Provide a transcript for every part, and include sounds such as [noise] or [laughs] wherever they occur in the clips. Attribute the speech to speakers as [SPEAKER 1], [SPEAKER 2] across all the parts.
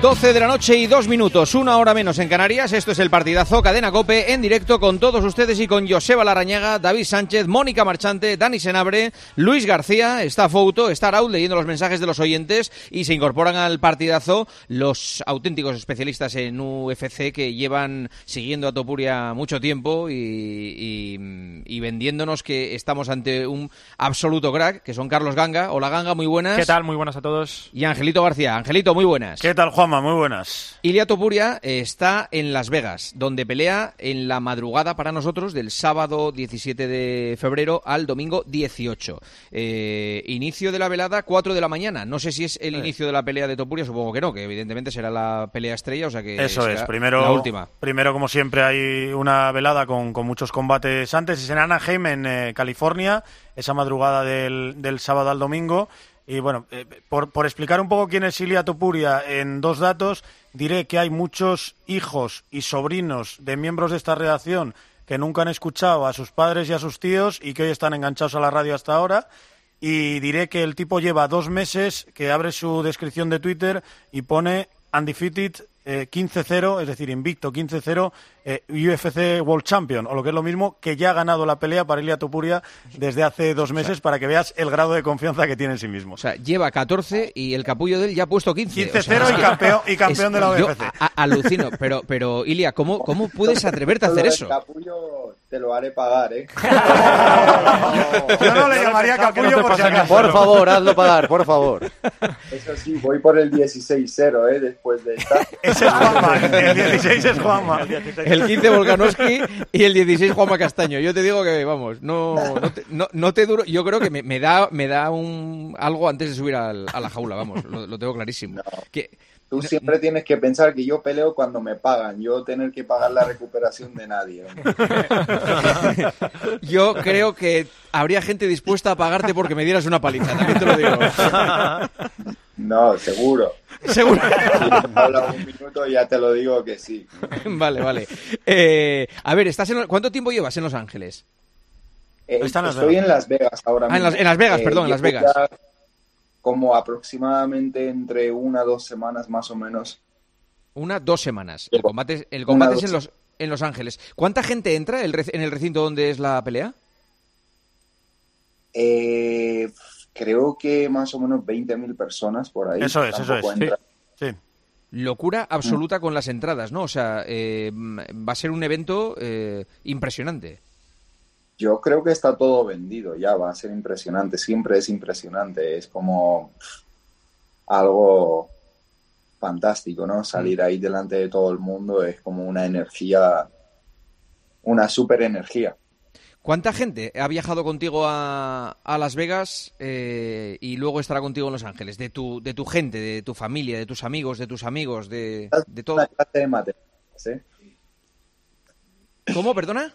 [SPEAKER 1] 12 de la noche y dos minutos, una hora menos en Canarias. Esto es el partidazo Cadena Cope en directo con todos ustedes y con Joseba Larañaga, David Sánchez, Mónica Marchante, Dani Senabre, Luis García, está Fouto, está Raúl leyendo los mensajes de los oyentes y se incorporan al partidazo los auténticos especialistas en UFC que llevan siguiendo a Topuria mucho tiempo y, y vendiéndonos que estamos ante un absoluto crack, que son Carlos Ganga. Hola Ganga, muy buenas.
[SPEAKER 2] ¿Qué tal? Muy buenas a todos.
[SPEAKER 1] Y Angelito García. Angelito, muy buenas.
[SPEAKER 3] ¿Qué tal, Juan? Muy buenas.
[SPEAKER 1] Ilia Topuria está en Las Vegas, donde pelea en la madrugada para nosotros del sábado 17 de febrero al domingo 18. Eh, inicio de la velada 4 de la mañana. No sé si es el inicio de la pelea de Topuria, supongo que no, que evidentemente será la pelea estrella, o sea que
[SPEAKER 3] Eso es, primero,
[SPEAKER 1] la última.
[SPEAKER 3] Primero, como siempre, hay una velada con, muchos combates antes. Es en Anaheim, en eh, California, esa madrugada del, del sábado al domingo. Y bueno, eh, por, por, explicar un poco quién es Ilia Topuria en dos datos, diré que hay muchos hijos y sobrinos de miembros de esta redacción que nunca han escuchado a sus padres y a sus tíos y que hoy están enganchados a la radio hasta ahora. Y diré que el tipo lleva dos meses que abre su descripción de Twitter y pone undefeated 15-0, eh, es decir, invicto 15-0, eh, UFC World Champion, o lo que es lo mismo, que ya ha ganado la pelea para Ilia Topuria desde hace dos meses, para que veas el grado de confianza que tiene en sí mismo.
[SPEAKER 1] O sea, lleva 14 y el capullo de él ya ha puesto 15.
[SPEAKER 3] 15-0 y, campeón, y campeón de la UFC.
[SPEAKER 1] alucino, pero, pero Ilia, ¿cómo, ¿cómo puedes atreverte a hacer eso?
[SPEAKER 4] El capullo te lo haré pagar, ¿eh? [laughs]
[SPEAKER 3] Yo no le llamaría capullo por si acaso.
[SPEAKER 5] Por favor, hazlo pagar, por favor.
[SPEAKER 4] Eso sí, voy por el 16-0, ¿eh? Después de esta.
[SPEAKER 3] Ese es Juanma, el 16 es Juanma.
[SPEAKER 1] El 15 Volkanovski y el 16 Juanma Castaño. Yo te digo que, vamos, no, no, te, no, te duro. Yo creo que me, me, da, me da un, algo antes de subir al, a la jaula, vamos, lo, lo tengo clarísimo. Que,
[SPEAKER 4] Tú siempre tienes que pensar que yo peleo cuando me pagan, yo tener que pagar la recuperación de nadie.
[SPEAKER 1] yo creo que habría gente dispuesta a pagarte porque me dieras una paliza, también te lo digo.
[SPEAKER 4] No, seguro. [laughs]
[SPEAKER 1] Seguro.
[SPEAKER 4] Habla un minuto y ya te lo digo que sí. [laughs]
[SPEAKER 1] Vale, vale. Eh, a ver, ¿estás en, ¿cuánto tiempo llevas en Los Ángeles?
[SPEAKER 4] Eh, estoy en Las Vegas ahora
[SPEAKER 1] mismo. Ah, en Las, Vegas, perdón, en Las Vegas
[SPEAKER 4] como aproximadamente entre una dos semanas más o menos.
[SPEAKER 1] Una, dos semanas. El combate, el combate es en los, en Los Ángeles. ¿Cuánta gente entra en el recinto donde es la pelea?
[SPEAKER 4] Eh, creo que más o menos 20.000 personas por ahí.
[SPEAKER 3] Eso es, eso es. Sí.
[SPEAKER 1] Locura absoluta con las entradas, ¿no? O sea, eh, va a ser un evento eh, impresionante.
[SPEAKER 4] Yo creo que está todo vendido ya, va a ser impresionante, siempre es impresionante, es como algo fantástico, ¿no? Salir ahí delante de todo el mundo es como una energía, una super energía.
[SPEAKER 1] ¿Cuánta gente ha viajado contigo a, Las Vegas eh, y luego estará contigo en Los Ángeles? De tu, de tu gente, de tu familia, de tus amigos, de tus amigos, de, de todo.
[SPEAKER 4] ¿eh?
[SPEAKER 1] ¿Cómo, perdona?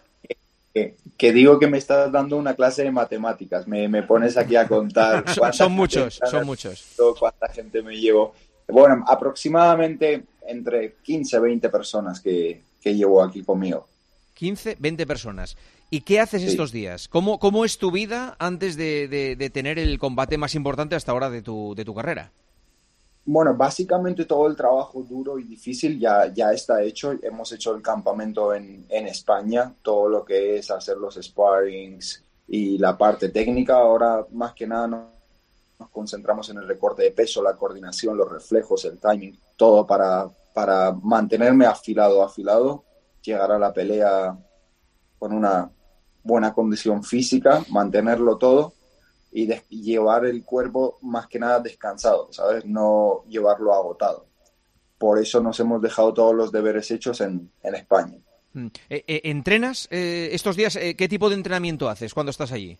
[SPEAKER 4] que, digo que me estás dando una clase de matemáticas. Me, me pones aquí a contar. [laughs]
[SPEAKER 1] son muchos, son muchos.
[SPEAKER 4] Cuánta gente me llevo. Bueno, aproximadamente entre 15 20 personas que, que llevo aquí conmigo.
[SPEAKER 1] 15, 20 personas. ¿Y qué haces estos días? ¿Cómo, ¿Cómo es tu vida antes de, de, de, tener el combate más importante hasta ahora de tu, de tu carrera?
[SPEAKER 4] Bueno, básicamente todo el trabajo duro y difícil ya, ya está hecho. Hemos hecho el campamento en, en España, todo lo que es hacer los sparrings y la parte técnica. Ahora, más que nada, nos concentramos en el recorte de peso, la coordinación, los reflejos, el timing, todo para, para mantenerme afilado, afilado, llegar a la pelea con una buena condición física, mantenerlo todo y, llevar el cuerpo más que nada descansado, ¿sabes? No llevarlo agotado. Por eso nos hemos dejado todos los deberes hechos en, en España.
[SPEAKER 1] Mm. Eh, eh, ¿Entrenas eh, estos días? ¿Qué tipo de entrenamiento haces cuando estás allí?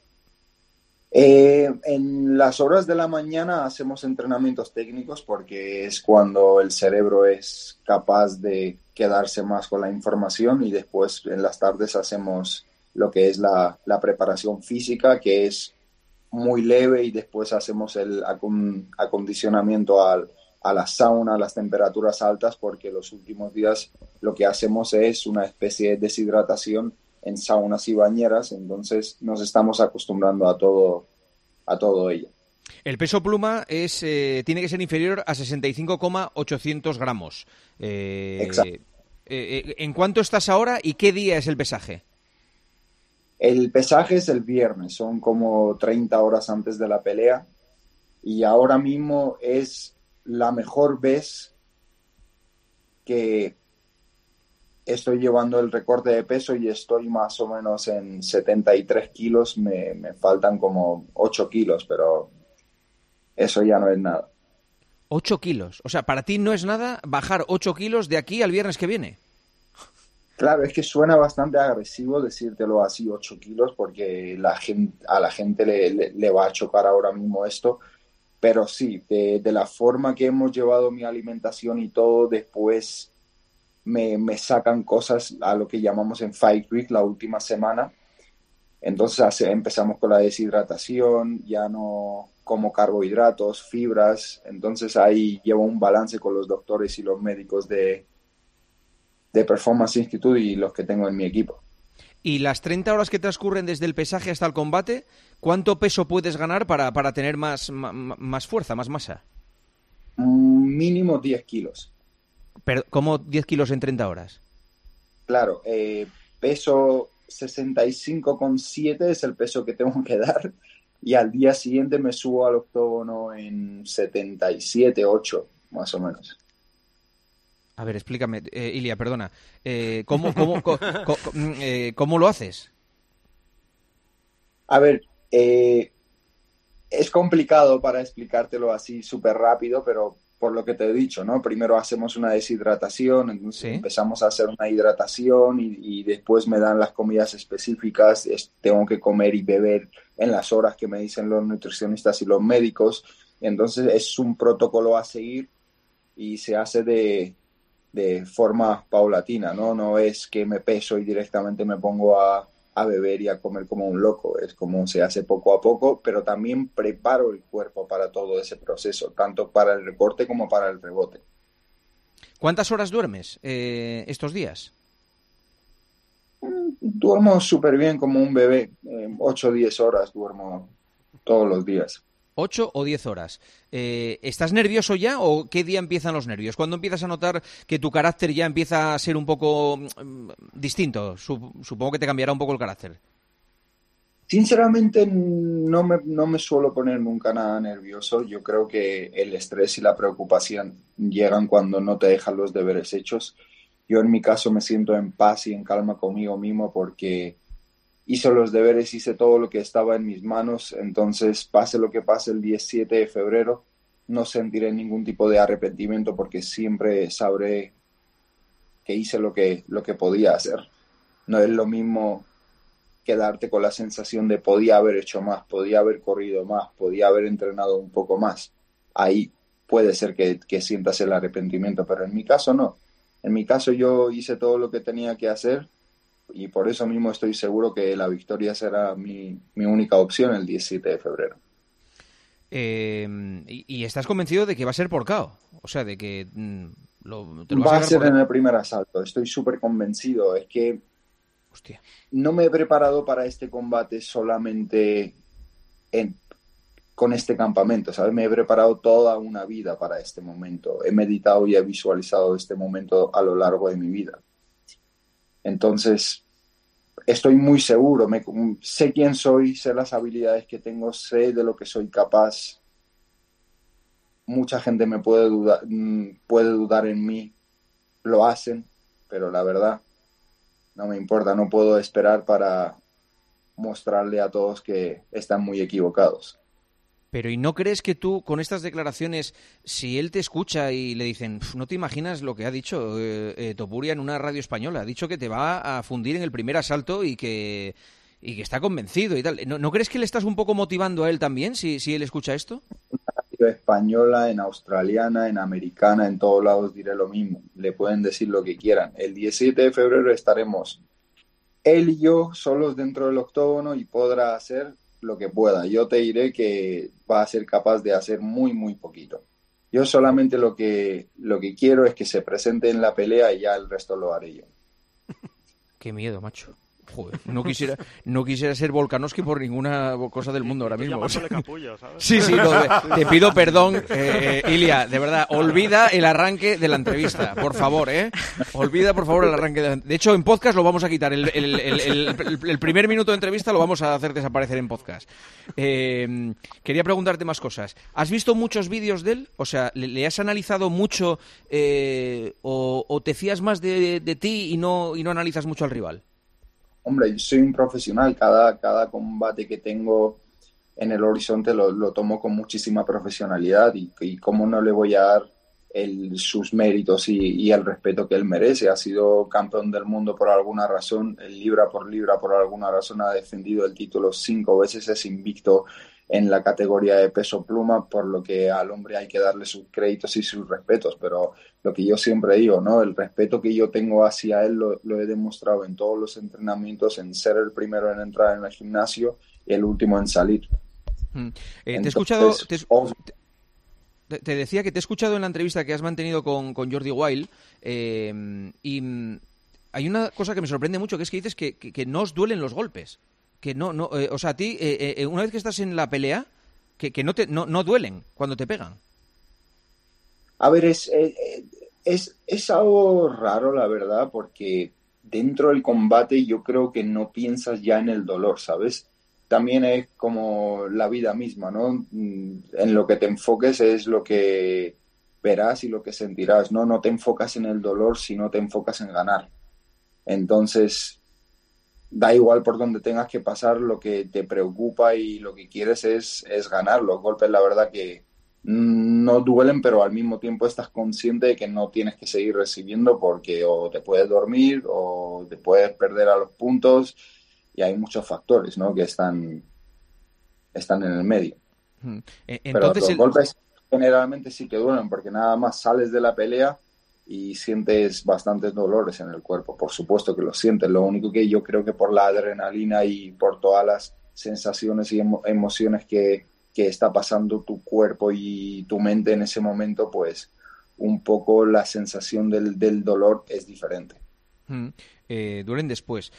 [SPEAKER 4] en las horas de la mañana hacemos entrenamientos técnicos porque es cuando el cerebro es capaz de quedarse más con la información y después en las tardes hacemos lo que es la, la preparación física, que es muy leve y después hacemos el acondicionamiento al, a la sauna, a las temperaturas altas, porque los últimos días lo que hacemos es una especie de deshidratación en saunas y bañeras, entonces nos estamos acostumbrando a todo, a todo ello.
[SPEAKER 1] El peso pluma es, eh, tiene que ser inferior a 65,800 gramos. Eh,
[SPEAKER 4] Exacto.
[SPEAKER 1] eh, eh, ¿En cuánto estás ahora y qué día es el pesaje?
[SPEAKER 4] El pesaje es el viernes, son como 30 horas antes de la pelea y ahora mismo es la mejor vez que estoy llevando el recorte de peso y estoy más o menos en 73 kilos, me, faltan como 8 kilos, pero eso ya no es nada.
[SPEAKER 1] 8 kilos. O sea, para ti no es nada bajar 8 kilos de aquí al viernes que viene.
[SPEAKER 4] Claro, es que suena bastante agresivo decírtelo así, 8 kilos, porque a la gente le, va a chocar ahora mismo esto. Pero sí, de, la forma que hemos llevado mi alimentación y todo, después me, sacan cosas a lo que llamamos en Fight Week la última semana. Entonces empezamos con la deshidratación, ya no como carbohidratos, fibras. Entonces ahí llevo un balance con los doctores y los médicos de, de Performance Institute y los que tengo en mi equipo.
[SPEAKER 1] Y las 30 horas que transcurren desde el pesaje hasta el combate, ¿cuánto peso puedes ganar para, para tener más, más, más, fuerza, más masa?
[SPEAKER 4] Mínimo 10 kilos.
[SPEAKER 1] Pero, ¿Cómo 10 kilos en 30 horas?
[SPEAKER 4] Claro, eh, peso 65,7 es el peso que tengo que dar y al día siguiente me subo al octógono en 77, 8, más o menos.
[SPEAKER 1] A ver, explícame, eh, Ilia, perdona. Eh, ¿cómo, cómo, co, co, eh, ¿Cómo lo haces?
[SPEAKER 4] A ver, eh, es complicado para explicártelo así súper rápido, pero por lo que te he dicho, ¿no? Primero hacemos una deshidratación, entonces ¿Sí? empezamos a hacer una hidratación y, y, después me dan las comidas específicas, es, tengo que comer y beber en las horas que me dicen los nutricionistas y los médicos, entonces es un protocolo a seguir y se hace de, de forma paulatina, ¿no? No es que me peso y directamente me pongo a, a, beber y a comer como un loco, es como se hace poco a poco, pero también preparo el cuerpo para todo ese proceso, tanto para el recorte como para el rebote.
[SPEAKER 1] ¿Cuántas horas duermes eh, estos días?
[SPEAKER 4] Duermo súper bien como un bebé, eh, 8 o 10 horas duermo todos los días.
[SPEAKER 1] 8 o 10 horas. Eh, ¿Estás nervioso ya o qué día empiezan los nervios? ¿Cuándo empiezas a notar que tu carácter ya empieza a ser un poco mm, distinto? Supongo que te cambiará un poco el carácter.
[SPEAKER 4] Sinceramente no me, no me suelo poner nunca nada nervioso. Yo creo que el estrés y la preocupación llegan cuando no te dejan los deberes hechos. Yo en mi caso me siento en paz y en calma conmigo mismo porque hice los deberes, hice todo lo que estaba en mis manos, entonces pase lo que pase el 17 de febrero, no sentiré ningún tipo de arrepentimiento porque siempre sabré que hice lo que, lo que podía hacer. No es lo mismo quedarte con la sensación de podía haber hecho más, podía haber corrido más, podía haber entrenado un poco más. Ahí puede ser que, que sientas el arrepentimiento, pero en mi caso no. En mi caso yo hice todo lo que tenía que hacer, y por eso mismo estoy seguro que la victoria será mi, mi única opción el 17 de febrero.
[SPEAKER 1] Eh, y, y, estás convencido de que va a ser por KO? O sea, de que mm, lo,
[SPEAKER 4] te lo va a, a ser por... en el primer asalto. Estoy súper convencido. Es que
[SPEAKER 1] Hostia.
[SPEAKER 4] no me he preparado para este combate solamente en, con este campamento, ¿sabes? Me he preparado toda una vida para este momento. He meditado y he visualizado este momento a lo largo de mi vida. Entonces, estoy muy seguro, me, sé quién soy, sé las habilidades que tengo, sé de lo que soy capaz. Mucha gente me puede dudar, puede dudar en mí, lo hacen, pero la verdad no me importa, no puedo esperar para mostrarle a todos que están muy equivocados.
[SPEAKER 1] Pero ¿y no crees que tú, con estas declaraciones, si él te escucha y le dicen, no te imaginas lo que ha dicho eh, eh, Topuria en una radio española? Ha dicho que te va a fundir en el primer asalto y que, y que está convencido y tal. ¿No, ¿No, crees que le estás un poco motivando a él también si, si él escucha esto?
[SPEAKER 4] En española, en australiana, en americana, en todos lados diré lo mismo. Le pueden decir lo que quieran. El 17 de febrero estaremos él y yo solos dentro del octógono y podrá hacer lo que pueda. Yo te diré que va a ser capaz de hacer muy, muy poquito. Yo solamente lo que, lo que quiero es que se presente en la pelea y ya el resto lo haré yo. [laughs]
[SPEAKER 1] Qué miedo, macho. Joder, no quisiera, no quisiera ser Volkanovski por ninguna cosa del mundo ahora [laughs] mismo.
[SPEAKER 2] capullo, ¿sabes?
[SPEAKER 1] Sí, sí, no, te, pido perdón, eh, Ilia, de verdad, olvida el arranque de la entrevista, por favor, ¿eh? Olvida, por favor, el arranque de la De hecho, en podcast lo vamos a quitar, el, el- el- el- el primer minuto de entrevista lo vamos a hacer desaparecer en podcast. Eh, quería preguntarte más cosas. ¿Has visto muchos vídeos de él? O sea, ¿le, le has analizado mucho eh, o, o te fías más de, de ti y no, y no analizas mucho al rival?
[SPEAKER 4] Hombre, yo soy un profesional, cada, cada combate que tengo en el horizonte lo, lo tomo con muchísima profesionalidad y, y cómo no le voy a dar el- sus méritos y, y el respeto que él merece. Ha sido campeón del mundo por alguna razón, libra por libra por alguna razón ha defendido el título cinco veces, es invicto en la categoría de peso pluma, por lo que al hombre hay que darle sus créditos y sus respetos, pero lo que yo siempre digo, ¿no? El respeto que yo tengo hacia él lo, lo he demostrado en todos los entrenamientos, en ser el primero en entrar en el gimnasio y el último en salir.
[SPEAKER 1] Mm. Eh, te he escuchado, te, decía que te he escuchado en la entrevista que has mantenido con, con Jordi Wild eh, y mm, hay una cosa que me sorprende mucho, que es que dices que, que- que no os duelen los golpes. Que no, no, eh, o sea, a ti, eh, eh, una vez que estás en la pelea, que, que no, te, no, no duelen cuando te pegan.
[SPEAKER 4] A ver, es, es, es algo raro, la verdad, porque dentro del combate yo creo que no piensas ya en el dolor, ¿sabes? También es como la vida misma, ¿no? Mm, En lo que te enfoques es lo que verás y lo que sentirás, ¿no? No te enfocas en el dolor, sino te enfocas en ganar. Entonces, da igual por donde tengas que pasar, lo que te preocupa y lo que quieres es, es ganar. Los golpes, la verdad que no duelen, pero al mismo tiempo estás consciente de que no tienes que seguir recibiendo porque o te puedes dormir o te puedes perder a los puntos y hay muchos factores, ¿no? que están, están en el medio.
[SPEAKER 1] Eh,
[SPEAKER 4] Pero los
[SPEAKER 1] el-
[SPEAKER 4] golpes generalmente sí que duelen porque nada más sales de la pelea y sientes bastantes dolores en el cuerpo. Por supuesto que lo sientes. Lo único que yo creo que por la adrenalina y por todas las sensaciones y emo- emociones que, que está pasando tu cuerpo y tu mente en ese momento, pues un poco la sensación del, del dolor es diferente.
[SPEAKER 1] Mm, eh, duelen después.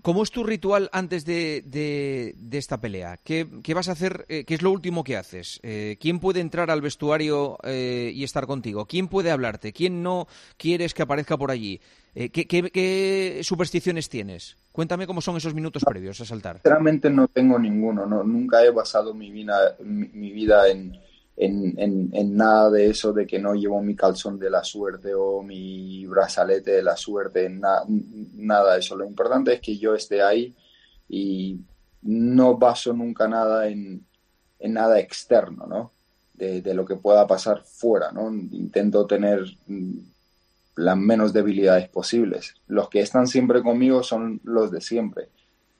[SPEAKER 1] ¿Cómo es tu ritual antes de, de- esta pelea? ¿Qué, qué vas a hacer? eh, ¿Qué es lo último que haces? Eh, ¿Quién puede entrar al vestuario eh, y estar contigo? ¿Quién puede hablarte? ¿Quién no quieres que aparezca por allí? ¿qué, qué- qué supersticiones tienes? Cuéntame cómo son esos minutos previos a saltar.
[SPEAKER 4] Sinceramente no tengo ninguno, no, nunca he basado mi vida, mi vida en, en, en- en nada de eso, de que no llevo mi calzón de la suerte o mi brazalete de la suerte, na- nada de eso. Lo importante es que yo esté ahí y no baso nunca nada en, en nada externo, ¿no? De, lo que pueda pasar fuera, ¿no? Intento tener mm, las menos debilidades posibles. Los que están siempre conmigo son los de siempre.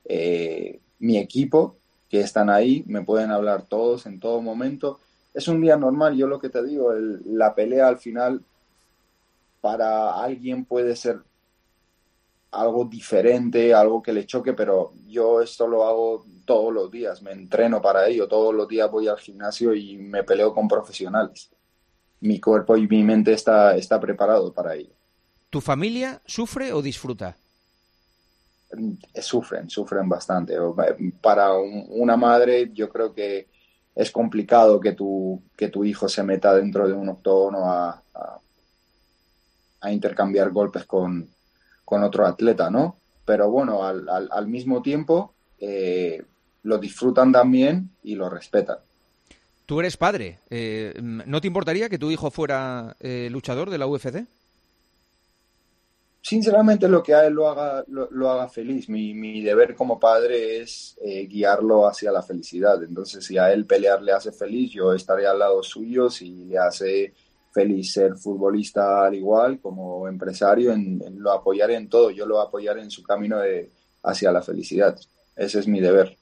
[SPEAKER 4] Eh, mi equipo, que están ahí, me pueden hablar todos en todo momento. Es un día normal, yo lo que te digo, el- la pelea al final para alguien puede ser algo diferente, algo que le choque, pero yo esto lo hago todos los días, me entreno para ello, todos los días voy al gimnasio y me peleo con profesionales. Mi cuerpo y mi mente está, está preparado para ello.
[SPEAKER 1] ¿Tu familia sufre o disfruta?
[SPEAKER 4] sufren, sufren bastante. Eh, Para un- una madre yo creo que es complicado que tu, que tu hijo se meta dentro de un octógono a, a- a intercambiar golpes con, con otro atleta, ¿no? Pero bueno, al, al- mismo tiempo eh, lo disfrutan también y lo respetan.
[SPEAKER 1] Tú eres padre. eh, ¿No te importaría que tu hijo fuera eh, luchador de la UFC?
[SPEAKER 4] Sinceramente, lo que a él lo haga, lo, haga feliz. Mi, mi deber como padre es eh, guiarlo hacia la felicidad. Entonces, si a él pelear le hace feliz, yo estaré al lado suyo. Si le hace feliz ser futbolista al igual como empresario, en, en lo apoyaré en todo. Yo lo apoyaré en su camino de, hacia la felicidad. Ese es mi deber.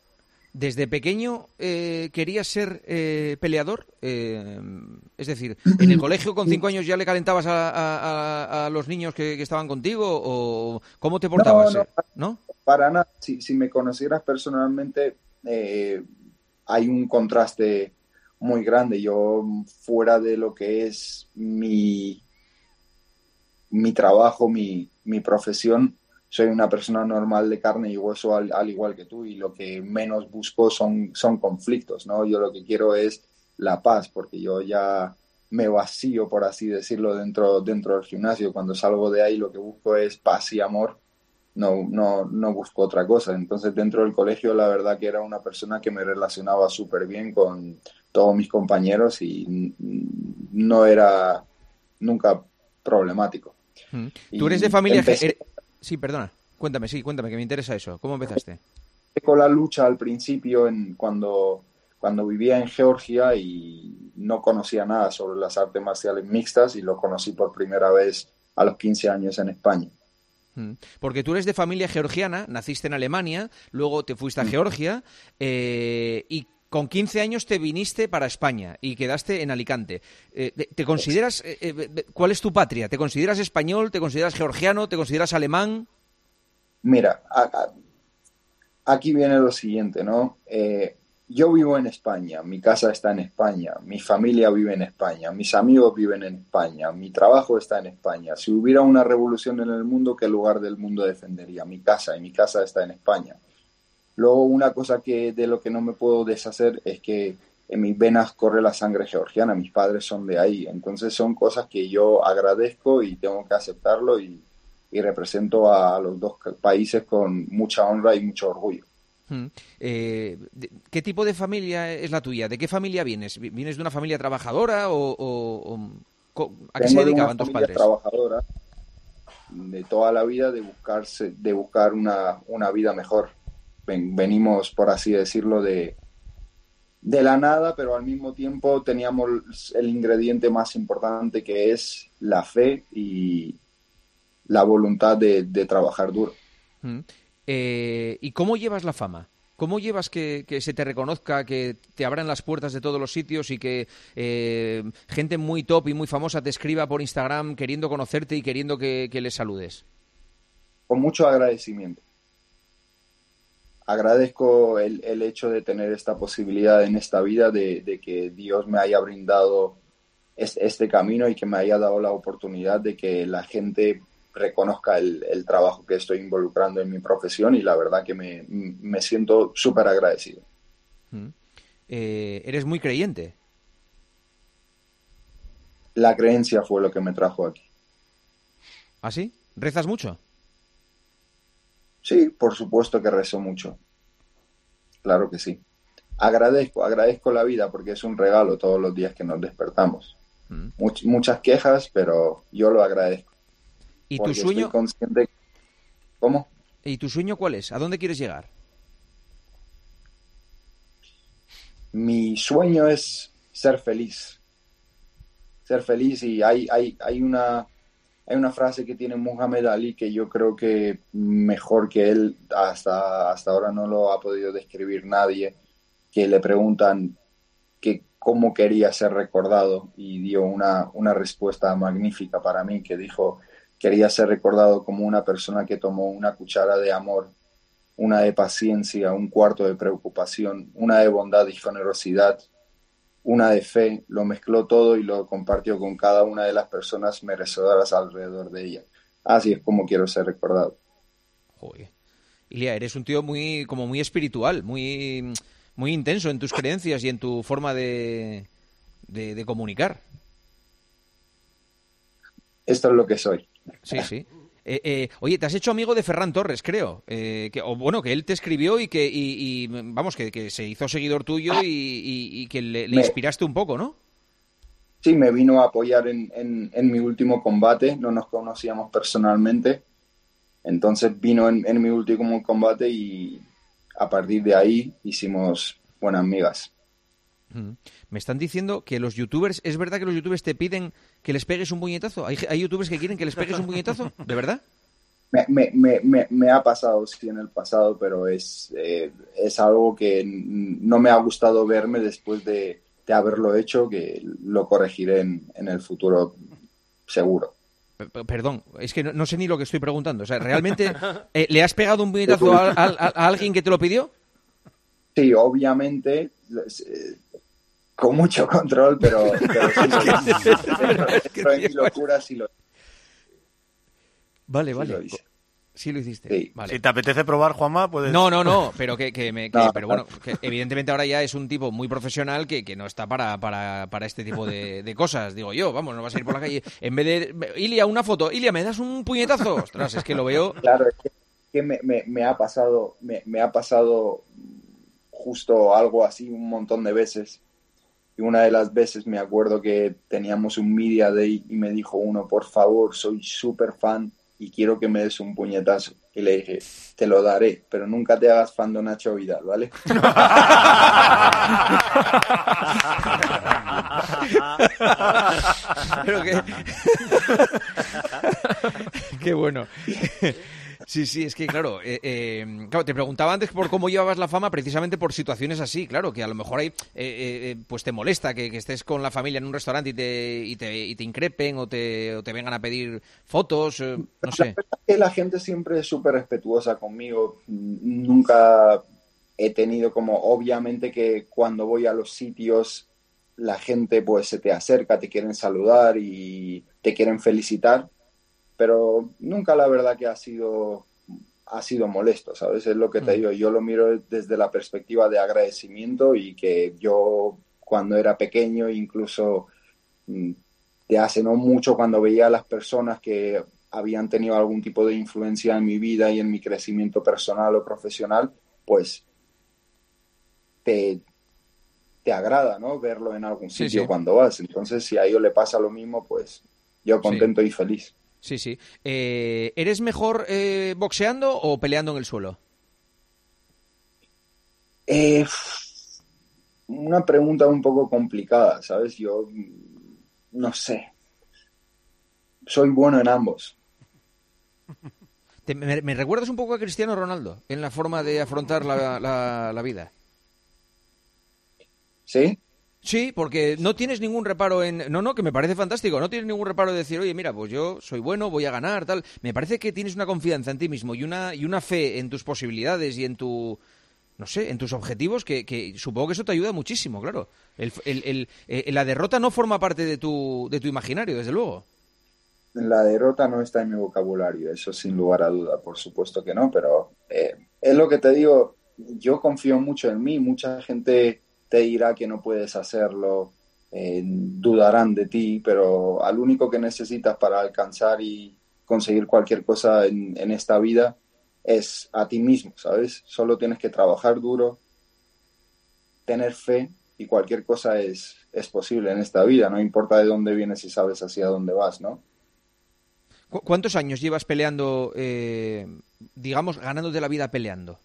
[SPEAKER 1] ¿Desde pequeño eh, querías ser eh, peleador? Eh, es decir, ¿en el colegio con cinco años ya le calentabas a, a- a- a los niños que, que estaban contigo? ¿O cómo te portabas?
[SPEAKER 4] no,
[SPEAKER 1] eh? ¿No?
[SPEAKER 4] Para nada. Si, si me conocieras personalmente, hay un contraste muy grande. Yo fuera de lo que es mi, mi trabajo, mi, mi profesión, soy una persona normal de carne y hueso al, al, igual que tú y lo que menos busco son, son conflictos, ¿no? Yo lo que quiero es la paz porque yo ya me vacío, por así decirlo, dentro, dentro del gimnasio. Cuando salgo de ahí lo que busco es paz y amor, no, no, no busco otra cosa. Entonces dentro del colegio la verdad que era una persona que me relacionaba súper bien con todos mis compañeros y no era nunca problemático.
[SPEAKER 1] ¿Tú eres de familia... Empecé... Sí, perdona. Cuéntame, sí, cuéntame, que me interesa eso. ¿Cómo empezaste?
[SPEAKER 4] Con la lucha al principio, en, cuando, cuando vivía en Georgia y no conocía nada sobre las artes marciales mixtas y lo conocí por primera vez a los 15 años en España.
[SPEAKER 1] Mm. Porque tú eres de familia georgiana, naciste en Alemania, luego te fuiste a Georgia eh, y con 15 años te viniste para España y quedaste en Alicante. Eh, ¿Te consideras, eh, eh, cuál es tu patria? ¿Te consideras español? ¿Te consideras georgiano? ¿Te consideras alemán?
[SPEAKER 4] Mira, aquí viene lo siguiente, ¿no? yo vivo en España, mi casa está en España, mi familia vive en España, mis amigos viven en España, mi trabajo está en España. Si hubiera una revolución en el mundo, ¿qué lugar del mundo defendería? Mi casa, y mi casa está en España. Luego una cosa que de lo que no me puedo deshacer es que en mis venas corre la sangre georgiana, mis padres son de ahí, entonces son cosas que yo agradezco y tengo que aceptarlo y, represento a los dos países con mucha honra y mucho orgullo.
[SPEAKER 1] Hmm. Eh, ¿Qué tipo de familia es la tuya? ¿De qué familia vienes? ¿Vienes de una familia trabajadora o, a qué se dedicaban tus padres?
[SPEAKER 4] trabajadora de toda la vida de buscarse, de buscar una, una vida mejor venimos, por así decirlo, de, de la nada, pero al mismo tiempo teníamos el ingrediente más importante que es la fe y la voluntad de, trabajar duro.
[SPEAKER 1] Mm. Eh, ¿Y cómo llevas la fama? ¿Cómo llevas que, se te reconozca, que te abran las puertas de todos los sitios y que eh, gente muy top y muy famosa te escriba por Instagram queriendo conocerte y queriendo que, que les saludes?
[SPEAKER 4] Con mucho agradecimiento agradezco el, el, hecho de tener esta posibilidad en esta vida, de, que Dios me haya brindado este, camino y que me haya dado la oportunidad de que la gente reconozca el, el trabajo que estoy involucrando en mi profesión y la verdad que me, me siento súper agradecido.
[SPEAKER 1] Mm. Eh, ¿Eres muy creyente?
[SPEAKER 4] La creencia fue lo que me trajo aquí.
[SPEAKER 1] ¿Ah, sí? ¿Rezas mucho?
[SPEAKER 4] Sí, por supuesto que rezo mucho. Claro que sí. Agradezco, agradezco la vida porque es un regalo todos los días que nos despertamos. Mm. muchas quejas, pero yo lo agradezco.
[SPEAKER 1] ¿Y tu sueño?
[SPEAKER 4] Estoy consciente... ¿Cómo?
[SPEAKER 1] ¿Y tu sueño cuál es? ¿A dónde quieres llegar?
[SPEAKER 4] Mi sueño es ser feliz. Ser feliz y hay, hay, hay una hay una frase que tiene Muhammad Ali que yo creo que mejor que él hasta, hasta ahora no lo ha podido describir nadie, que le preguntan que cómo quería ser recordado y dio una, una respuesta magnífica para mí que dijo quería ser recordado como una persona que tomó una cuchara de amor, una de paciencia, un cuarto de preocupación, una de bondad y generosidad, una de fe, lo mezcló todo y lo compartió con cada una de las personas merecedoras alrededor de ella. Así es como quiero ser recordado.
[SPEAKER 1] Joder. Ilia, eres un tío muy, como muy espiritual, muy, muy intenso en tus creencias y en tu forma de, de comunicar.
[SPEAKER 4] Esto es lo que soy.
[SPEAKER 1] Sí, sí. Eh, eh, oye, te has hecho amigo de Ferran Torres, creo. Eh, que, o bueno, que él te escribió y que, y, vamos, que, se hizo seguidor tuyo y, que le, inspiraste un poco, ¿no?
[SPEAKER 4] Sí, me vino a apoyar en, en, mi último combate. No nos conocíamos personalmente. Entonces vino en, en mi último combate y a partir de ahí hicimos buenas amigas.
[SPEAKER 1] Me están diciendo que los youtubers, ¿es verdad que los youtubers te piden que les pegues un puñetazo? ¿Hay, youtubers que quieren que les pegues un puñetazo? ¿De verdad?
[SPEAKER 4] Me, me, me, me ha pasado, sí, en el pasado, pero es, eh, es algo que no me ha gustado verme después de, haberlo hecho, que lo corregiré en, en el futuro seguro.
[SPEAKER 1] Perdón, es que no, sé ni lo que estoy preguntando. O sea, ¿realmente eh, le has pegado un puñetazo a, a, alguien que te lo pidió?
[SPEAKER 4] Sí, obviamente. Eh, con mucho control, pero, pero sí, dentro de [laughs] mi locura sí lo,
[SPEAKER 1] Vale,
[SPEAKER 4] sí
[SPEAKER 1] vale.
[SPEAKER 4] lo hice.
[SPEAKER 1] Sí lo hiciste.
[SPEAKER 4] Sí.
[SPEAKER 1] Vale.
[SPEAKER 3] Si te apetece probar, Juanma, puedes...
[SPEAKER 1] No, no, no, pero que, que me, que-
[SPEAKER 4] No,
[SPEAKER 1] pero bueno, que evidentemente ahora ya es un tipo muy profesional que, que no está para, para, para este tipo de, de cosas, digo yo, vamos, no vas a ir por la calle, en vez de, Ilia, una foto, Ilia, ¿me das un puñetazo? Ostras, es que lo veo,
[SPEAKER 4] Claro, es que, que me, me- me ha pasado, me, me ha pasado justo algo así un montón de veces. Y una de las veces me acuerdo que teníamos un media day y me dijo uno, por favor, soy súper fan y quiero que me des un puñetazo. Y le dije, te lo daré, pero nunca te hagas fan de Nacho Vidal, ¿vale? [laughs]
[SPEAKER 1] pero. Qué [laughs] bueno. [laughs] Sí, sí, es que claro, eh, eh, claro, te preguntaba antes por cómo llevabas la fama precisamente por situaciones así, claro, que a lo mejor ahí, eh, eh, pues te molesta que, que estés con la familia en un restaurante y te, y te, y te increpen o te, o te vengan a pedir fotos, eh, no sé.
[SPEAKER 4] que la gente siempre es súper respetuosa conmigo. Nunca he tenido como, obviamente que cuando voy a los sitios, la gente pues se te acerca, te quieren saludar y te quieren felicitar, pero nunca la verdad que ha sido, ha sido molesto, ¿sabes? Es lo que te
[SPEAKER 1] Mm.
[SPEAKER 4] digo, yo lo miro desde la perspectiva de agradecimiento y que yo cuando era pequeño incluso mm, de hace no mucho cuando veía a las personas que habían tenido algún tipo de influencia en mi vida y en mi crecimiento personal o profesional, pues te, te agrada, ¿no? Verlo en algún sitio
[SPEAKER 1] sí.
[SPEAKER 4] cuando vas. Entonces, si a ellos le pasa lo mismo, pues yo contento y feliz.
[SPEAKER 1] Sí, sí. Eh, ¿Eres mejor eh, boxeando o peleando en el suelo?
[SPEAKER 4] Eh, una pregunta un poco complicada, ¿sabes? Yo mm, no sé. Soy bueno en ambos.
[SPEAKER 1] Me recuerdas un poco a Cristiano Ronaldo en la forma de afrontar la, la- la vida.
[SPEAKER 4] ¿Sí?
[SPEAKER 1] Sí, porque no tienes ningún reparo en... No, no, que me parece fantástico. No tienes ningún reparo de decir, oye, mira, pues yo soy bueno, voy a ganar, tal. Me parece que tienes una confianza en ti mismo y una, y una fe en tus posibilidades y en tu... No sé, en tus objetivos, que, que supongo que eso te ayuda muchísimo, claro. Eh, la derrota no forma parte de tu, de tu imaginario, desde luego.
[SPEAKER 4] La derrota no está en mi vocabulario, eso sin lugar a duda, por supuesto que no, pero eh, es lo que te digo, yo confío mucho en mí, mucha gente te dirá que no puedes hacerlo, eh, dudarán de ti, pero al único que necesitas para alcanzar y conseguir cualquier cosa en, esta vida es a ti mismo, ¿sabes? Solo tienes que trabajar duro, tener fe y cualquier cosa es, es posible en esta vida, no importa de dónde vienes y sabes hacia dónde vas, ¿no?
[SPEAKER 1] ¿Cu- ¿Cuántos años llevas peleando, eh, digamos, ganándote la vida peleando?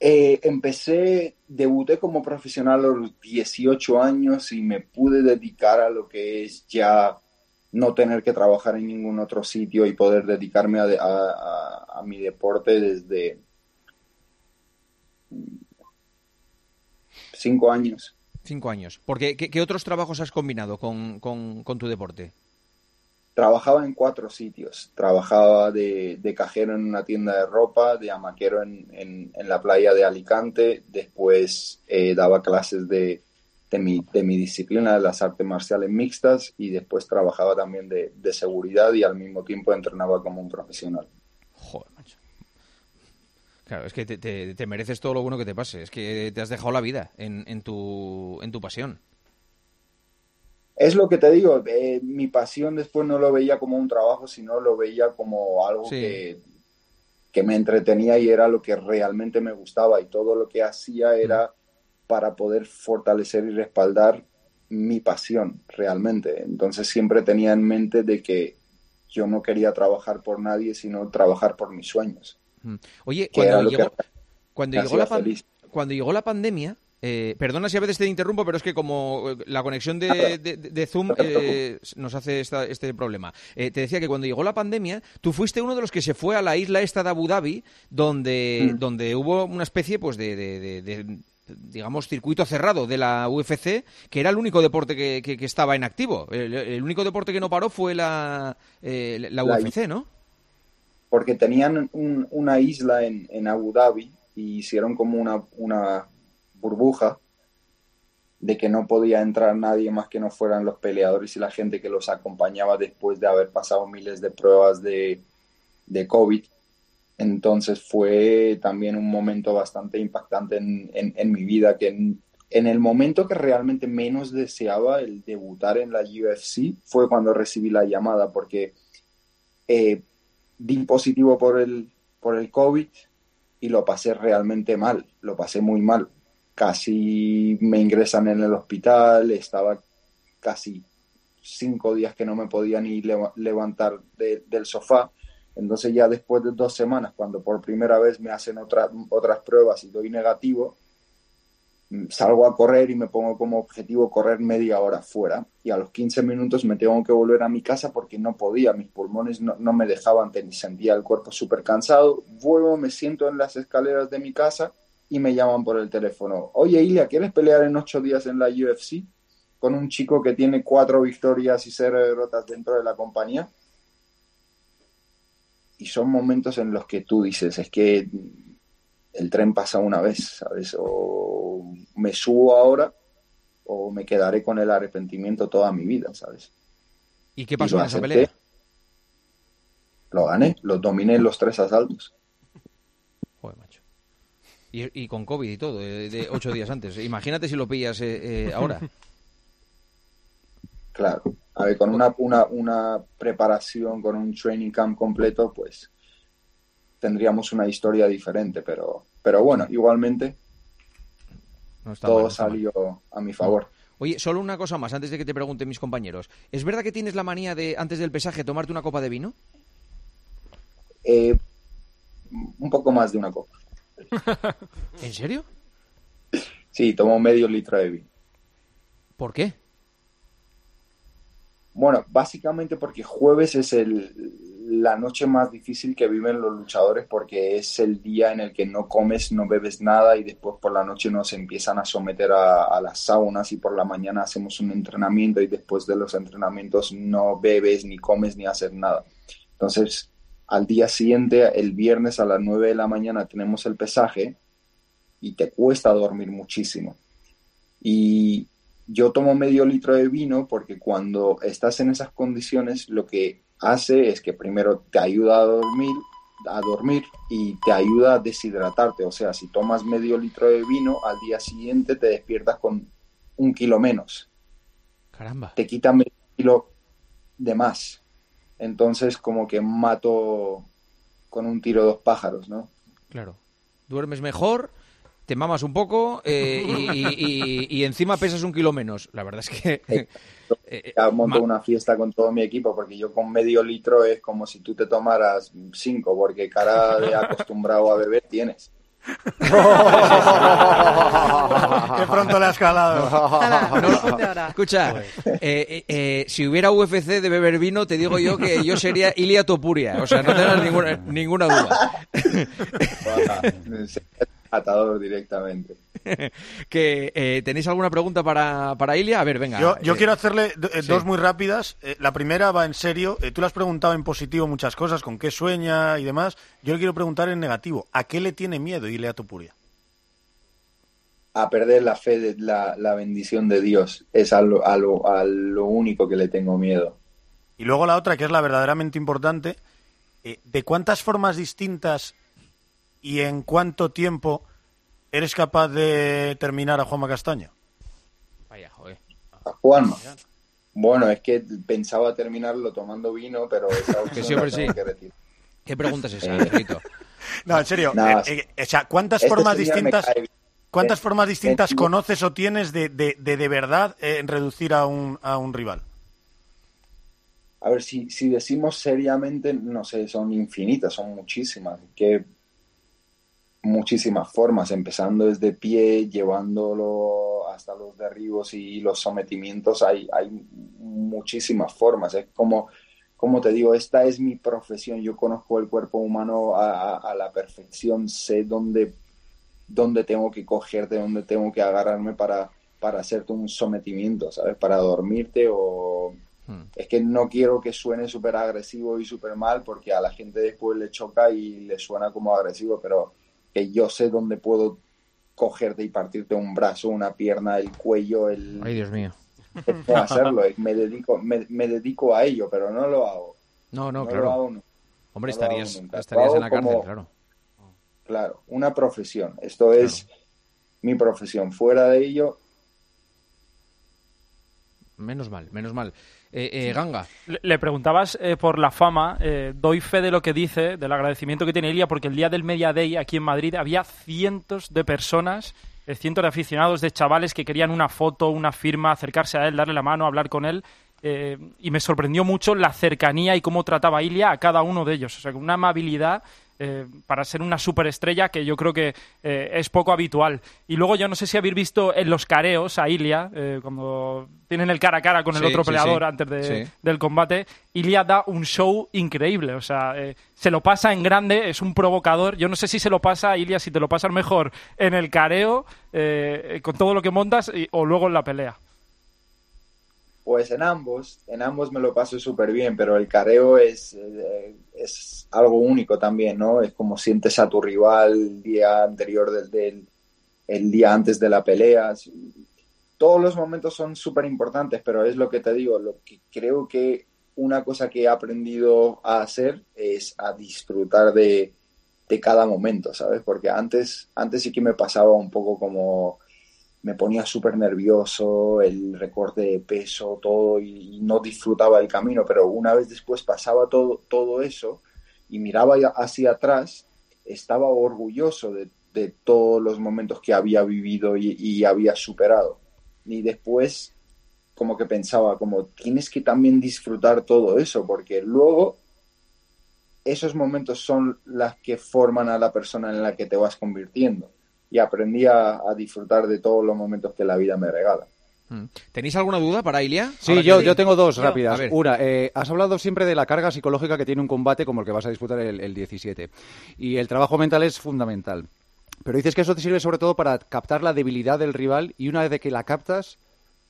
[SPEAKER 4] Eh, empecé, debuté como profesional a los 18 años y me pude dedicar a lo que es ya no tener que trabajar en ningún otro sitio y poder dedicarme a, mi deporte desde cinco años.
[SPEAKER 1] Cinco años. Porque, ¿qué, qué otros trabajos has combinado con tu deporte?
[SPEAKER 4] Trabajaba en cuatro sitios. Trabajaba de, de cajero en una tienda de ropa, de amaquero en, en- en la playa de Alicante. Después eh, daba clases de, de mi, de mi disciplina, de las artes marciales mixtas. Y después trabajaba también de, de seguridad y al mismo tiempo entrenaba como un profesional.
[SPEAKER 1] Joder, macho. Claro, es que te, te- te mereces todo lo bueno que te pase. Es que te has dejado la vida en, en tu, en tu pasión.
[SPEAKER 4] Es lo que te digo, eh, mi pasión después no lo veía como un trabajo, sino lo veía como algo
[SPEAKER 1] Sí.
[SPEAKER 4] que, que me entretenía y era lo que realmente me gustaba y todo lo que hacía era para poder fortalecer y respaldar mi pasión realmente. Entonces siempre tenía en mente de que yo no quería trabajar por nadie, sino trabajar por mis sueños.
[SPEAKER 1] Oye, cuando llegó, cuando, la cuando llegó la pandemia, eh, perdona si a veces te interrumpo, pero es que como eh, la conexión de, de- de Zoom eh, nos hace esta- este problema. Eh, te decía que cuando llegó la pandemia, tú fuiste uno de los que se fue a la isla esta de Abu Dhabi, donde,
[SPEAKER 4] Mm.
[SPEAKER 1] donde hubo una especie pues de, digamos, circuito cerrado de la UFC, que era el único deporte que, que- que estaba en activo. El, el único deporte que no paró fue la, eh, la
[SPEAKER 4] La-
[SPEAKER 1] UFC, ¿no?
[SPEAKER 4] porque tenían un- una isla en, en Abu Dhabi y hicieron como una, una burbuja de que no podía entrar nadie más que no fueran los peleadores y la gente que los acompañaba después de haber pasado miles de pruebas de, COVID. Entonces fue también un momento bastante impactante en, mi vida, que en, en, el momento que realmente menos deseaba el debutar en la UFC fue cuando recibí la llamada, porque eh, di positivo por el, por el COVID y lo pasé realmente mal, lo pasé muy mal casi me ingresan en el hospital, estaba casi cinco días que no me podía ni levantar del sofá. Entonces ya después de dos semanas, cuando por primera vez me hacen otras otras pruebas y doy negativo, mm, salgo a correr y me pongo como objetivo correr media hora fuera. Y a los 15 minutos me tengo que volver a mi casa porque no podía, mis pulmones no, no me dejaban, sentía el cuerpo súper cansado. Vuelvo, me siento en las escaleras de mi casa y me llaman por el teléfono. Oye, Ilia, ¿quieres pelear en ocho días en la UFC con un chico que tiene cuatro victorias y cero derrotas dentro de la compañía? Y son momentos en los que tú dices, es que el tren pasa una vez, ¿sabes? O me subo ahora o me quedaré con el arrepentimiento toda mi vida, ¿sabes?
[SPEAKER 1] ¿Y qué pasó en esa pelea?
[SPEAKER 4] Lo gané, los dominé en los tres asaltos.
[SPEAKER 1] Y, con COVID y todo, de, ocho días antes. Imagínate si lo pillas eh, eh, ahora.
[SPEAKER 4] Claro. A ver, con una, una, una preparación, con un training camp completo, pues tendríamos una historia diferente, pero, pero bueno, igualmente todo salió a mi favor.
[SPEAKER 1] Oye, solo una cosa más antes de que te pregunten mis compañeros. ¿Es verdad que tienes la manía de, antes del pesaje, tomarte una copa de vino?
[SPEAKER 4] Eh, un poco más de una copa.
[SPEAKER 1] ¿En serio?
[SPEAKER 4] Sí, tomo medio litro de vino.
[SPEAKER 1] ¿Por qué?
[SPEAKER 4] Bueno, básicamente porque jueves es el, la noche más difícil que viven los luchadores porque es el día en el que no comes, no bebes nada y después por la noche nos empiezan a someter a, a, las saunas y por la mañana hacemos un entrenamiento y después de los entrenamientos no bebes ni comes ni haces nada. Entonces, al día siguiente, el viernes a las 9 de la mañana, tenemos el pesaje y te cuesta dormir muchísimo. Y yo tomo medio litro de vino porque cuando estás en esas condiciones, lo que hace es que primero te ayuda a dormir, a dormir y te ayuda a deshidratarte. O sea, si tomas medio litro de vino, al día siguiente te despiertas con un kilo menos.
[SPEAKER 1] Caramba.
[SPEAKER 4] Te quita medio kilo de más. Entonces, como que mato con un tiro dos pájaros, ¿no?
[SPEAKER 1] Claro. Duermes mejor, te mamas un poco eh, y, encima pesas un kilo menos. La verdad es que... [laughs]
[SPEAKER 4] Eh, eh, monto una fiesta con todo mi equipo porque yo con medio litro es como si tú te tomaras cinco porque cara de acostumbrado a beber tienes. [laughs]
[SPEAKER 3] Qué pronto le has calado. [laughs]
[SPEAKER 1] escucha, eh, eh, eh, si hubiera UFC de beber vino, te digo yo que yo sería Ilia Topuria. O sea, no tengas ninguna, ninguna duda. [laughs]
[SPEAKER 4] Atador directamente. [laughs]
[SPEAKER 1] que eh, tenéis alguna pregunta para, para Ilia? A ver, venga.
[SPEAKER 3] Yo, quiero hacerle dos muy rápidas. la primera va en serio. tú le has preguntado en positivo muchas cosas, con qué sueña y demás. Yo le quiero preguntar en negativo. ¿A qué le tiene miedo Ilia Topuria?
[SPEAKER 4] A perder la fe, de la, la bendición de Dios. Es a lo, a, lo, único que le tengo miedo.
[SPEAKER 3] Y luego la otra, que es la verdaderamente importante. ¿De cuántas formas distintas y en cuánto tiempo eres capaz de terminar a Juanma Castaño?
[SPEAKER 1] Vaya, joder.
[SPEAKER 4] A Juanma. Bueno, es que pensaba terminarlo tomando vino, pero [laughs]
[SPEAKER 1] que siempre sí. ¿Qué pregunta es esa, eh, [laughs]
[SPEAKER 3] No, en serio. Eh, eh, ¿cuántas este formas distintas, cuántas formas distintas conoces o tienes de de, de, verdad en reducir a un, a un rival?
[SPEAKER 4] A ver, si, si decimos seriamente, no sé, son infinitas, son muchísimas. Que muchísimas formas, empezando desde pie, llevándolo hasta los derribos y los sometimientos, hay, hay muchísimas formas. Es como, como te digo, esta es mi profesión, yo conozco el cuerpo humano a, la perfección, sé dónde, dónde tengo que cogerte, dónde tengo que agarrarme para, para hacerte un sometimiento, ¿sabes? Para dormirte o... Hmm. Es que no quiero que suene súper agresivo y súper mal porque a la gente después le choca y le suena como agresivo, pero que yo sé dónde puedo cogerte y partirte un brazo, una pierna, el cuello, el...
[SPEAKER 1] Ay, Dios mío.
[SPEAKER 4] No [laughs] hacerlo, me dedico, me, me, dedico a ello, pero no lo hago.
[SPEAKER 1] No, no,
[SPEAKER 4] no
[SPEAKER 1] claro.
[SPEAKER 4] Lo hago, no,
[SPEAKER 1] Hombre,
[SPEAKER 4] no lo hago
[SPEAKER 1] estarías, estarías en la cárcel,
[SPEAKER 4] como-
[SPEAKER 1] claro.
[SPEAKER 4] Claro, una profesión. Esto es mi profesión. Fuera de ello,
[SPEAKER 1] Menos mal, menos mal. Eh, eh, Ganga,
[SPEAKER 2] Le, le preguntabas eh, por la fama. doy fe de lo que dice, del agradecimiento que tiene Ilia, porque el día del Media Day aquí en Madrid había cientos de personas, cientos de aficionados, de chavales que querían una foto, una firma, acercarse a él, darle la mano, hablar con él. y me sorprendió mucho la cercanía y cómo trataba Ilia a cada uno de ellos. O sea, con una amabilidad eh, para ser una superestrella que yo creo que eh, es poco habitual. Y luego yo no sé si habéis visto en los careos a Ilia, eh, cuando tienen el cara a cara con el
[SPEAKER 1] Sí,
[SPEAKER 2] otro peleador
[SPEAKER 1] sí.
[SPEAKER 2] antes de, del combate, Ilia da un show increíble. O sea, eh, se lo pasa en grande, es un provocador. Yo no sé si se lo pasa, Ilia, si te lo pasas mejor en el careo, con todo lo que montas, y- o luego en la pelea.
[SPEAKER 4] Pues en ambos, en ambos me lo paso súper bien, pero el careo es, eh, es algo único también, ¿no? Es como sientes a tu rival el día anterior del, del el día antes de la pelea. Todos los momentos son súper importantes, pero es lo que te digo, lo que creo que una cosa que he aprendido a hacer es a disfrutar de, de cada momento, ¿sabes? Porque antes, antes sí que me pasaba un poco como me ponía súper nervioso, el recorte de peso, todo, y, no disfrutaba el camino, pero una vez después pasaba todo, todo eso y miraba hacia atrás, estaba orgulloso de, de todos los momentos que había vivido y, y había superado. Y después como que pensaba, como tienes que también disfrutar todo eso, porque luego esos momentos son las que forman a la persona en la que te vas convirtiendo. Y aprendí a, a disfrutar de todos los momentos que la vida me regala.
[SPEAKER 1] Mm. ¿tenéis alguna duda para Ilia?
[SPEAKER 5] Sí, yo, yo tengo dos rápidas. Una, eh, has hablado siempre de la carga psicológica que tiene un combate como el que vas a disputar el, el 17. Y el trabajo mental es fundamental. Pero dices que eso te sirve sobre todo para captar la debilidad del rival y una vez de que la captas,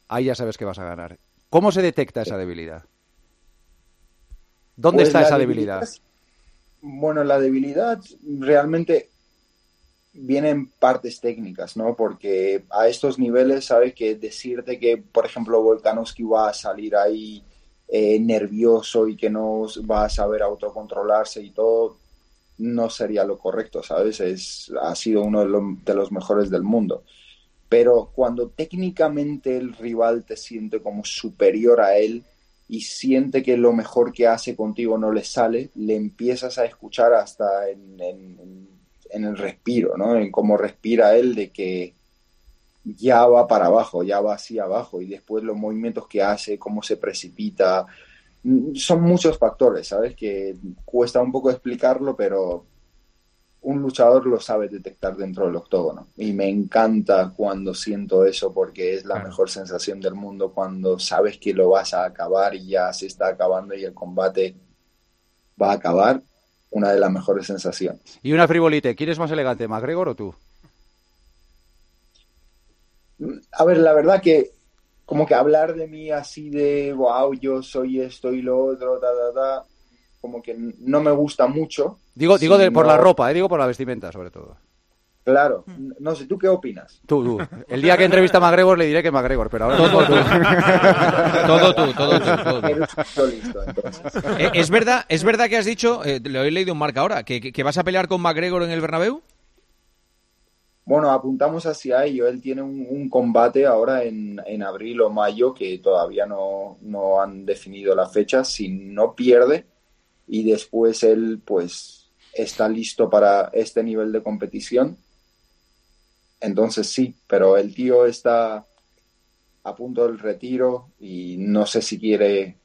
[SPEAKER 5] ahí ya sabes que vas a ganar. ¿Cómo se detecta esa debilidad? ¿Dónde
[SPEAKER 4] Pues
[SPEAKER 5] está esa debilidad?
[SPEAKER 4] Bueno, la debilidad realmente viene en partes técnicas, ¿no? Porque a estos niveles, sabes que decirte que, por ejemplo, Volkanovski va a salir ahí eh, nervioso y que no va a saber autocontrolarse y todo, no sería lo correcto, ¿sabes? Es, ha sido uno de, lo- de los mejores del mundo. Pero cuando técnicamente el rival te siente como superior a él y siente que lo mejor que hace contigo no le sale, le empiezas a escuchar hasta en- en- en el respiro, ¿no? En cómo respira él de que ya va para abajo, ya va hacia abajo y después los movimientos que hace, cómo se precipita, son muchos factores, ¿sabes? Que cuesta un poco explicarlo, pero un luchador lo sabe detectar dentro del octógono. Y me encanta cuando siento eso porque es la
[SPEAKER 1] Claro.
[SPEAKER 4] mejor sensación del mundo cuando sabes que lo vas a acabar y ya se está acabando y el combate va a acabar. Una de las mejores sensaciones.
[SPEAKER 5] Y una frivolite, ¿quién es más elegante, McGregor o tú?
[SPEAKER 4] A ver, la verdad que como que hablar de mí así de, wow, yo soy esto y lo otro, da, da, da, como que no me gusta mucho.
[SPEAKER 5] Digo, digo de- por la ropa, eh, digo por la vestimenta sobre todo.
[SPEAKER 4] Claro, no sé, ¿tú qué opinas?
[SPEAKER 5] Tú, tú. El día que entrevista a McGregor le diré que McGregor, pero ahora [laughs]
[SPEAKER 1] Todo tú. todo tú, todo tú, todo tú.
[SPEAKER 4] Un entonces.
[SPEAKER 1] Eh, ¿Es verdad, es verdad que has dicho, eh, lo he leído en marca ahora, que, que- que vas a pelear con McGregor en el Bernabéu?
[SPEAKER 4] Bueno, apuntamos hacia ello. Él tiene un, un combate ahora en, en abril o mayo que todavía no, no han definido la fecha. Si no pierde y después él pues está listo para este nivel de competición, entonces sí, pero el tío está a punto del retiro y no sé si quiere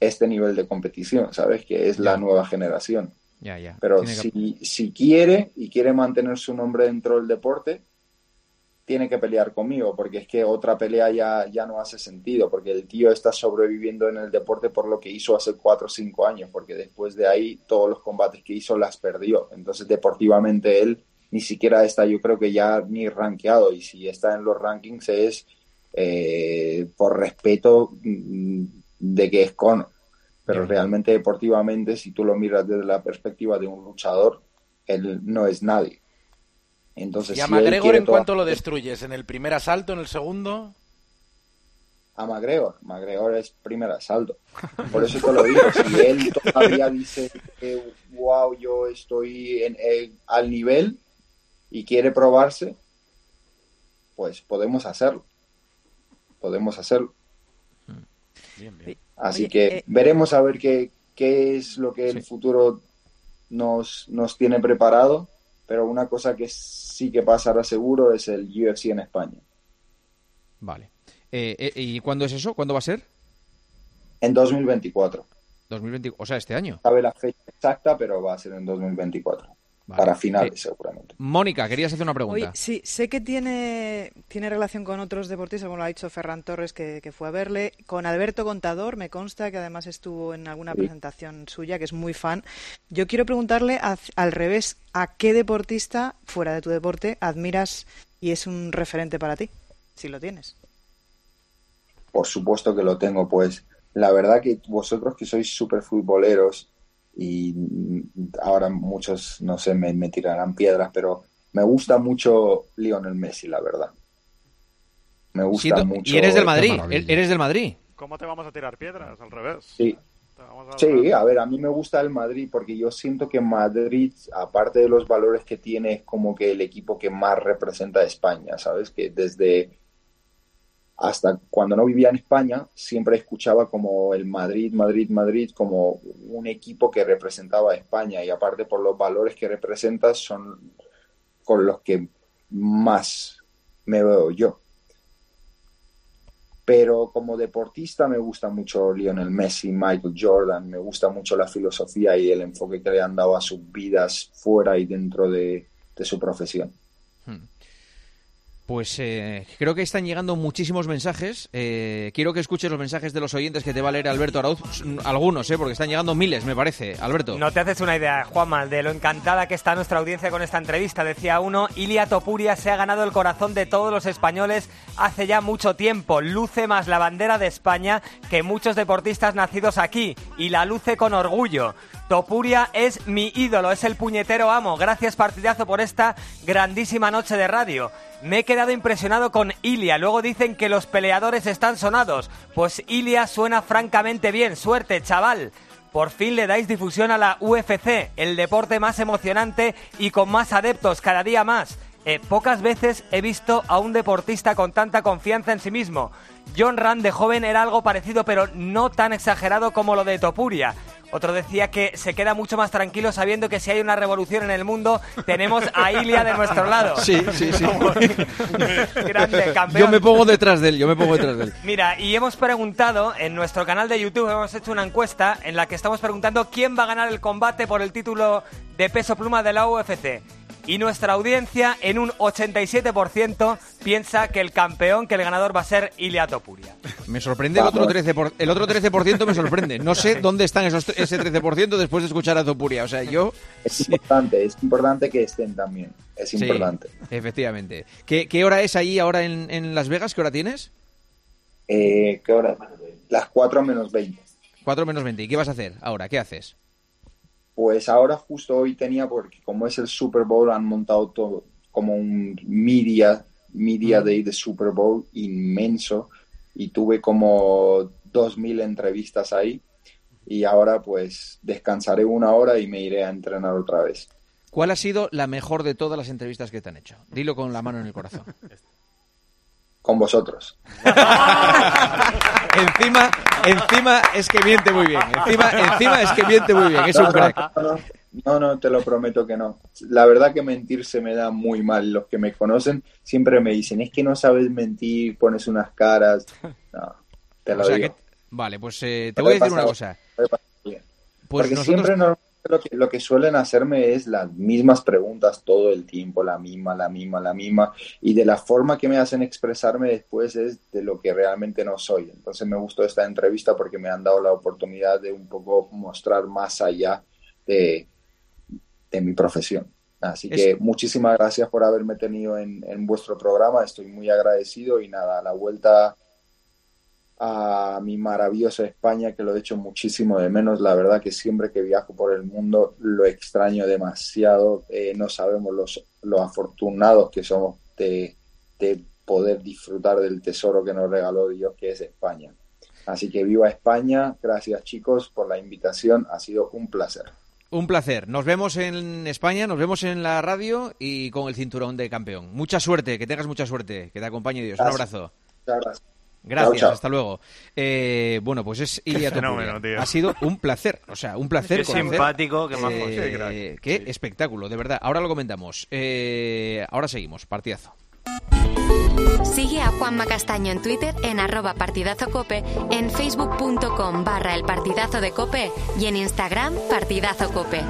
[SPEAKER 4] este nivel de competición, ¿sabes? Que es la nueva generación.
[SPEAKER 1] Ya, ya.
[SPEAKER 4] Pero
[SPEAKER 1] que-
[SPEAKER 4] si, si quiere y quiere mantener su nombre dentro del deporte, tiene que pelear conmigo, porque es que otra pelea ya, ya no hace sentido, porque el tío está sobreviviendo en el deporte por lo que hizo hace cuatro o cinco años, porque después de ahí todos los combates que hizo las perdió. Entonces deportivamente él ni siquiera está, yo creo que ya ni rankeado, y si está en los rankings es eh, por respeto mm, de que es Conor. Pero realmente deportivamente, si tú lo miras desde la perspectiva de un luchador, él no es nadie. Entonces,
[SPEAKER 6] ¿Y a
[SPEAKER 4] si
[SPEAKER 6] McGregor en
[SPEAKER 4] toda-
[SPEAKER 6] cuánto lo destruyes? ¿En el primer asalto, en el segundo?
[SPEAKER 4] a McGregor. McGregor es primer asalto. Por eso te lo digo. Si él todavía dice que, wow, yo estoy en, eh, al nivel y quiere probarse, pues podemos hacerlo. Podemos hacerlo.
[SPEAKER 6] Bien, bien.
[SPEAKER 4] Así
[SPEAKER 7] Oye,
[SPEAKER 4] que
[SPEAKER 7] eh,
[SPEAKER 4] veremos a ver qué, qué es lo que el futuro nos, nos tiene preparado. Pero una cosa que sí que pasará seguro es el UFC en España.
[SPEAKER 1] Vale. Eh, eh, ¿Y cuándo es eso? ¿Cuándo va a ser?
[SPEAKER 4] En 2024.
[SPEAKER 1] 2020, o sea, este año.
[SPEAKER 4] sabe la fecha exacta, pero va a ser en 2024.
[SPEAKER 1] Vale.
[SPEAKER 4] Para finales,
[SPEAKER 1] Eh,
[SPEAKER 4] seguramente.
[SPEAKER 1] Mónica, querías hacer una
[SPEAKER 7] Oye,
[SPEAKER 1] pregunta.
[SPEAKER 7] sí, sé que tiene, tiene relación con otros deportistas, como lo ha dicho Ferran Torres, que, que fue a verle. Con Alberto Contador, me consta que además estuvo en alguna
[SPEAKER 4] Sí.
[SPEAKER 7] presentación suya, que es muy fan. Yo quiero preguntarle a- al revés, ¿a qué deportista, fuera de tu deporte, admiras y es un referente para ti? Si lo tienes.
[SPEAKER 4] Por supuesto que lo tengo, pues la verdad que vosotros que sois súper futboleros y ahora muchos, no sé, me, me tirarán piedras, pero me gusta mucho Lionel Messi, la verdad. Me gusta
[SPEAKER 1] Siento-
[SPEAKER 4] mucho.
[SPEAKER 1] y eres del
[SPEAKER 4] Qué
[SPEAKER 1] Madrid.
[SPEAKER 4] maravilla.
[SPEAKER 1] Eres del Madrid.
[SPEAKER 8] ¿Cómo te vamos a tirar piedras? Al revés.
[SPEAKER 4] Sí.
[SPEAKER 8] A-
[SPEAKER 4] Sí, a ver, a mí me gusta el Madrid porque yo siento que Madrid, aparte de los valores que tiene, es como que el equipo que más representa a España, ¿sabes? Que desde hasta cuando no vivía en España, siempre escuchaba como el Madrid, Madrid, Madrid, como un equipo que representaba a España y aparte por los valores que representa son con los que más me veo yo. Pero como deportista me gusta mucho Lionel Messi, Michael Jordan, me gusta mucho la filosofía y el enfoque que le han dado a sus vidas fuera y dentro de, de su profesión.
[SPEAKER 1] Pues eh, creo que están llegando muchísimos mensajes. Eh, quiero que escuches los mensajes de los oyentes que te va a leer Alberto Arauz. Algunos, eh, porque están llegando miles, me parece. Alberto.
[SPEAKER 9] No te haces una idea, Juanma, de lo encantada que está nuestra audiencia con esta entrevista. Decía uno, Ilia Topuria se ha ganado el corazón de todos los españoles hace ya mucho tiempo. Luce más la bandera de España que muchos deportistas nacidos aquí y la luce con orgullo. Topuria es mi ídolo, es el puñetero amo. Gracias partidazo por esta grandísima noche de radio. Me he quedado impresionado con Ilia. Luego dicen que los peleadores están sonados. Pues Ilia suena francamente bien. Suerte, chaval. Por fin le dais difusión a la UFC, el deporte más emocionante y con más adeptos cada día más. Eh, pocas veces he visto a un deportista con tanta confianza en sí mismo. John Rand de joven era algo parecido, pero no tan exagerado como lo de Topuria. Otro decía que se queda mucho más tranquilo sabiendo que si hay una revolución en el mundo, tenemos a Ilia de nuestro lado.
[SPEAKER 1] Sí, sí, sí. [laughs]
[SPEAKER 9] Grande, campeón.
[SPEAKER 1] Yo me pongo detrás de él, yo me pongo detrás de él.
[SPEAKER 9] Mira, y hemos preguntado en nuestro canal de YouTube, hemos hecho una encuesta en la que estamos preguntando quién va a ganar el combate por el título de peso pluma de la UFC. Y nuestra audiencia, en un 87%, piensa que el campeón, que el ganador va a ser Ilia Topuria.
[SPEAKER 1] Me sorprende el otro 13%, por- el otro 13% me sorprende. No sé [laughs] dónde están esos, ese 13% después de escuchar a Topuria. O sea, yo...
[SPEAKER 4] Es importante, es importante que estén también. Es
[SPEAKER 1] Sí,
[SPEAKER 4] importante.
[SPEAKER 1] efectivamente. ¿Qué, qué hora es ahí ahora en, en Las Vegas? ¿Qué hora tienes?
[SPEAKER 4] Eh, ¿Qué hora? Las 4 menos 20.
[SPEAKER 1] 4 menos 20. ¿Y qué vas a hacer ahora? ¿Qué haces?
[SPEAKER 4] Pues ahora justo hoy tenía, porque como es el Super Bowl, han montado todo como un media, media day de Super Bowl inmenso y tuve como 2.000 entrevistas ahí y ahora pues descansaré una hora y me iré a entrenar otra vez.
[SPEAKER 1] ¿Cuál ha sido la mejor de todas las entrevistas que te han hecho? Dilo con la mano en el corazón. [laughs]
[SPEAKER 4] Con vosotros. [laughs]
[SPEAKER 1] encima, encima es que miente muy bien. Encima, encima es que miente muy bien. Es un
[SPEAKER 4] No,
[SPEAKER 1] crack.
[SPEAKER 4] No, te lo prometo que no. La verdad que mentir se me da muy mal. Los que me conocen siempre me dicen, es que no sabes mentir, pones unas caras. No, te lo
[SPEAKER 1] O sea
[SPEAKER 4] digo.
[SPEAKER 1] que- vale, pues eh, te voy a decir una cosa. Pues
[SPEAKER 4] Porque
[SPEAKER 1] nosotros-
[SPEAKER 4] siempre normalmente lo que, lo que suelen hacerme es las mismas preguntas todo el tiempo, la misma, la misma, la misma, y de la forma que me hacen expresarme después es de lo que realmente no soy. Entonces me gustó esta entrevista porque me han dado la oportunidad de un poco mostrar más allá de, de mi profesión. Así que muchísimas gracias por haberme tenido en, en vuestro programa, estoy muy agradecido y nada, a la vuelta a mi maravillosa España, que lo he hecho muchísimo de menos. La verdad que siempre que viajo por el mundo lo extraño demasiado. Eh, no sabemos los, los afortunados que somos de, de poder disfrutar del tesoro que nos regaló Dios, que es España. Así que viva España. Gracias chicos por la invitación. Ha sido un placer.
[SPEAKER 1] Un placer. Nos vemos en España, nos vemos en la radio y con el cinturón de campeón. Mucha suerte, que tengas mucha suerte, que te acompañe Dios. Un abrazo.
[SPEAKER 4] Muchas gracias.
[SPEAKER 1] Gracias,
[SPEAKER 4] Chao, chao.
[SPEAKER 1] hasta luego. Eh, bueno, pues es Ilia
[SPEAKER 8] fenómeno, tío.
[SPEAKER 1] Ha sido un placer, o sea, un placer.
[SPEAKER 10] Qué
[SPEAKER 1] conocer,
[SPEAKER 10] simpático, qué majo.
[SPEAKER 1] eh,
[SPEAKER 10] Qué crack.
[SPEAKER 1] qué espectáculo, de verdad. Ahora lo comentamos. Eh, ahora seguimos, partidazo.
[SPEAKER 11] Sigue a Juanma Castaño en Twitter en arroba partidazo cope, en facebook.com barra el partidazo de cope y en Instagram partidazo cope.